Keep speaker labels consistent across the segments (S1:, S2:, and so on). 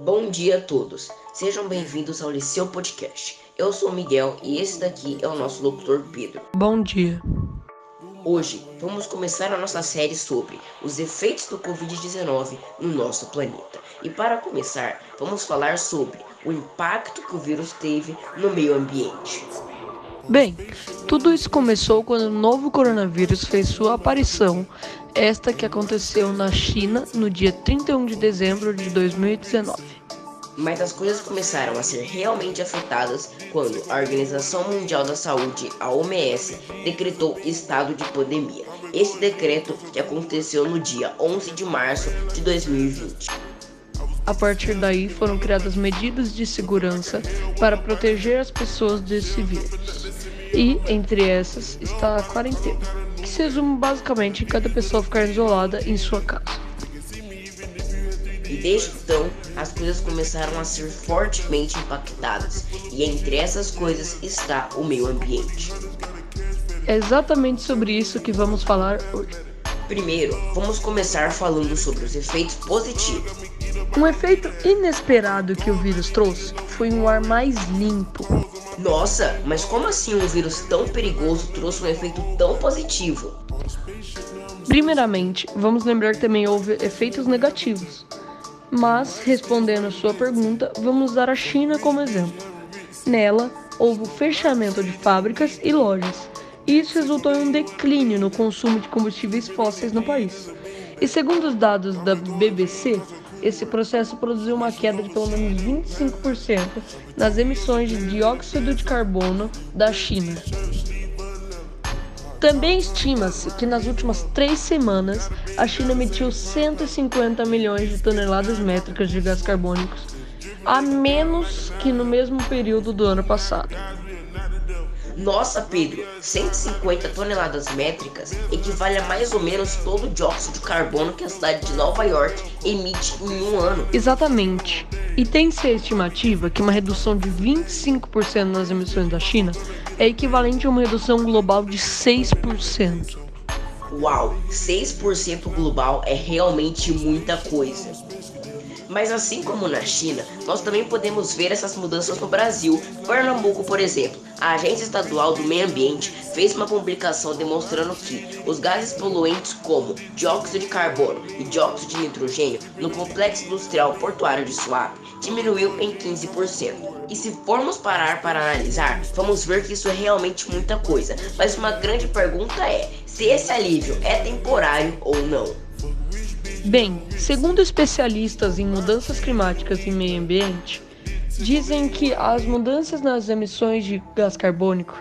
S1: Bom dia a todos, sejam bem-vindos ao Liceu Podcast. Eu sou o Miguel e esse daqui é o nosso locutor Pedro.
S2: Bom dia.
S1: Hoje vamos começar a nossa série sobre os efeitos do Covid-19 no nosso planeta. E para começar, vamos falar sobre o impacto que o vírus teve no meio ambiente.
S2: Bem, tudo isso começou quando o novo coronavírus fez sua aparição, esta que aconteceu na China no dia 31 de dezembro de 2019.
S1: Mas as coisas começaram a ser realmente afetadas quando a Organização Mundial da Saúde, a OMS, decretou estado de pandemia. Esse decreto que aconteceu no dia 11 de março de 2020.
S2: A partir daí foram criadas medidas de segurança para proteger as pessoas desse vírus. E entre essas está a quarentena, que se resume basicamente em cada pessoa ficar isolada em sua casa.
S1: E desde então, as coisas começaram a ser fortemente impactadas, e entre essas coisas está o meio ambiente.
S2: É exatamente sobre isso que vamos falar hoje.
S1: Primeiro, vamos começar falando sobre os efeitos positivos.
S2: Um efeito inesperado que o vírus trouxe foi um ar mais limpo.
S1: Nossa, mas como assim um vírus tão perigoso trouxe um efeito tão positivo?
S2: Primeiramente, vamos lembrar que também houve efeitos negativos. Mas, respondendo a sua pergunta, vamos usar a China como exemplo. Nela, houve o fechamento de fábricas e lojas, e isso resultou em um declínio no consumo de combustíveis fósseis no país. E segundo os dados da BBC, esse processo produziu uma queda de pelo menos 25% nas emissões de dióxido de carbono da China. Também estima-se que nas últimas três semanas a China emitiu 150 milhões de toneladas métricas de gás carbônicos, a menos que no mesmo período do ano passado.
S1: Nossa, Pedro, 150 toneladas métricas equivale a mais ou menos todo o dióxido de carbono que a cidade de Nova York emite em um ano.
S2: Exatamente. E tem-se a estimativa que uma redução de 25% nas emissões da China é equivalente a uma redução global de 6%.
S1: Uau, 6% global é realmente muita coisa. Mas assim como na China, nós também podemos ver essas mudanças no Brasil. Pernambuco, por exemplo, a Agência Estadual do Meio Ambiente fez uma publicação demonstrando que os gases poluentes como dióxido de carbono e dióxido de nitrogênio no complexo industrial portuário de Suape diminuiu em 15%. E se formos parar para analisar, vamos ver que isso é realmente muita coisa. Mas uma grande pergunta é se esse alívio é temporário ou não.
S2: Bem, segundo especialistas em mudanças climáticas e meio ambiente, dizem que as mudanças nas emissões de gás carbônico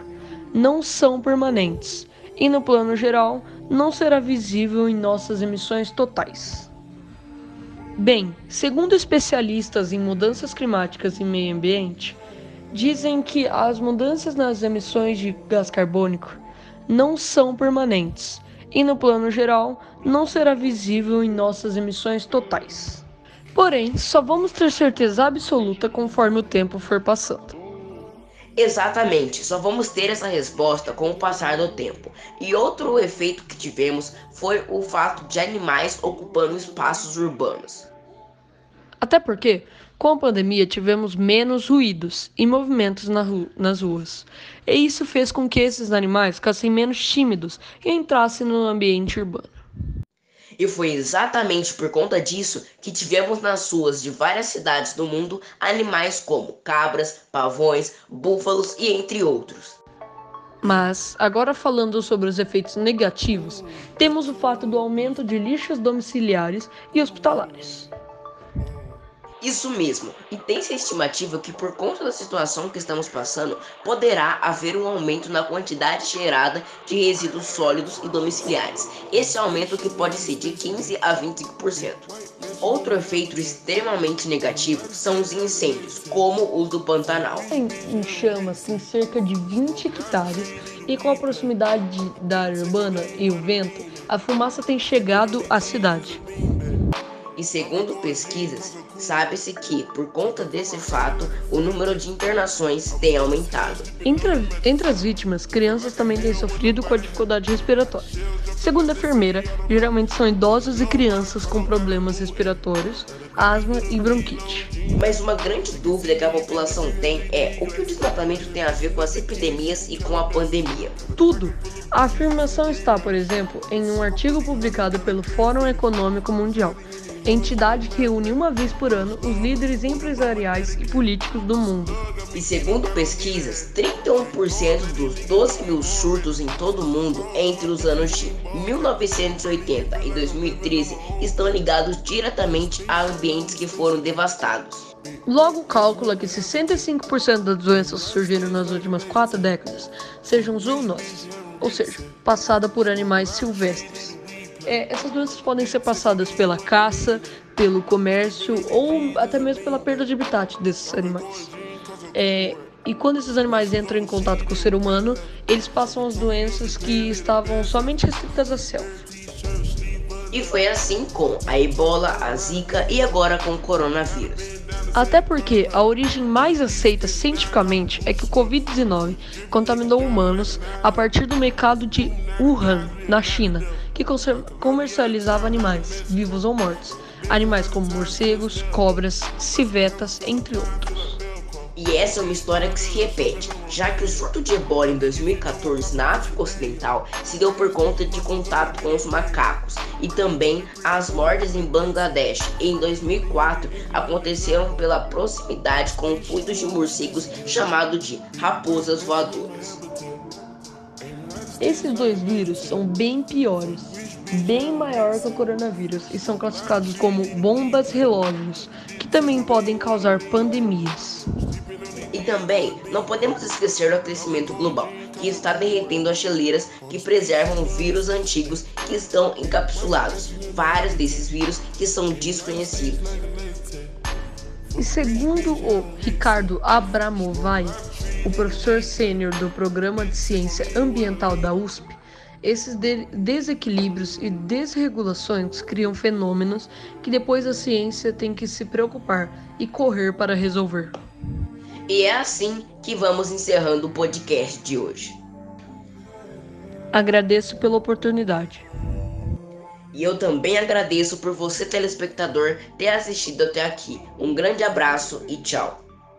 S2: não são permanentes e, no plano geral, não será visível em nossas emissões totais. Bem, segundo especialistas em mudanças climáticas e meio ambiente, dizem que as mudanças nas emissões de gás carbônico não são permanentes e, no plano geral, não será visível em nossas emissões totais. Porém, só vamos ter certeza absoluta conforme o tempo for passando.
S1: Exatamente, só vamos ter essa resposta com o passar do tempo. E outro efeito que tivemos foi o fato de animais ocupando espaços urbanos.
S2: Até porque, com a pandemia, tivemos menos ruídos e movimentos na ru nas ruas. E isso fez com que esses animais ficassem menos tímidos e entrassem no ambiente urbano.
S1: E foi exatamente por conta disso que tivemos nas ruas de várias cidades do mundo animais como cabras, pavões, búfalos e entre outros.
S2: Mas, agora falando sobre os efeitos negativos, temos o fato do aumento de lixos domiciliares e hospitalares.
S1: Isso mesmo, e tem-se a estimativa que por conta da situação que estamos passando, poderá haver um aumento na quantidade gerada de resíduos sólidos e domiciliares. Esse aumento que pode ser de 15 a 25%. Outro efeito extremamente negativo são os incêndios, como os do Pantanal.
S2: Em chamas em cerca de 20 hectares e com a proximidade da urbana e o vento, a fumaça tem chegado à cidade.
S1: Segundo pesquisas, sabe-se que, por conta desse fato, o número de internações tem aumentado.
S2: Entre, entre as vítimas, crianças também têm sofrido com a dificuldade respiratória. Segundo a enfermeira, geralmente são idosos e crianças com problemas respiratórios, asma e bronquite.
S1: Mas uma grande dúvida que a população tem é o que o desmatamento tem a ver com as epidemias e com a pandemia.
S2: Tudo. A afirmação está, por exemplo, em um artigo publicado pelo Fórum Econômico Mundial, entidade que reúne uma vez por ano os líderes empresariais e políticos do mundo.
S1: E segundo pesquisas, 31% dos 12 mil surtos em todo o mundo entre os anos de 1980 e 2013 estão ligados diretamente a ambientes que foram devastados.
S2: Logo, calcula que 65% das doenças surgiram nas últimas quatro décadas sejam zoonoses, ou seja, passada por animais silvestres. É, essas doenças podem ser passadas pela caça, pelo comércio ou até mesmo pela perda de habitat desses animais. É, e quando esses animais entram em contato com o ser humano, eles passam as doenças que estavam somente restritas à selva.
S1: E foi assim com a ebola, a zika e agora com o coronavírus.
S2: Até porque a origem mais aceita cientificamente é que o Covid-19 contaminou humanos a partir do mercado de Wuhan, na China, que comercializava animais, vivos ou mortos, animais como morcegos, cobras, civetas, entre outros.
S1: E essa é uma história que se repete, já que o surto de ebola em 2014 na África Ocidental se deu por conta de contato com os macacos e também as mortes em Bangladesh em 2004 aconteceram pela proximidade com fluidos de morcegos chamado de raposas voadoras.
S2: Esses dois vírus são bem piores, bem maior que o coronavírus e são classificados como bombas relógios, que também podem causar pandemias.
S1: Também não podemos esquecer do aquecimento global, que está derretendo as geleiras que preservam vírus antigos que estão encapsulados, vários desses vírus que são desconhecidos.
S2: E segundo o Ricardo Abramovay, o professor sênior do Programa de Ciência Ambiental da USP, esses de desequilíbrios e desregulações criam fenômenos que depois a ciência tem que se preocupar e correr para resolver.
S1: E é assim que vamos encerrando o podcast de hoje.
S2: Agradeço pela oportunidade.
S1: E eu também agradeço por você, telespectador, ter assistido até aqui. Um grande abraço e tchau.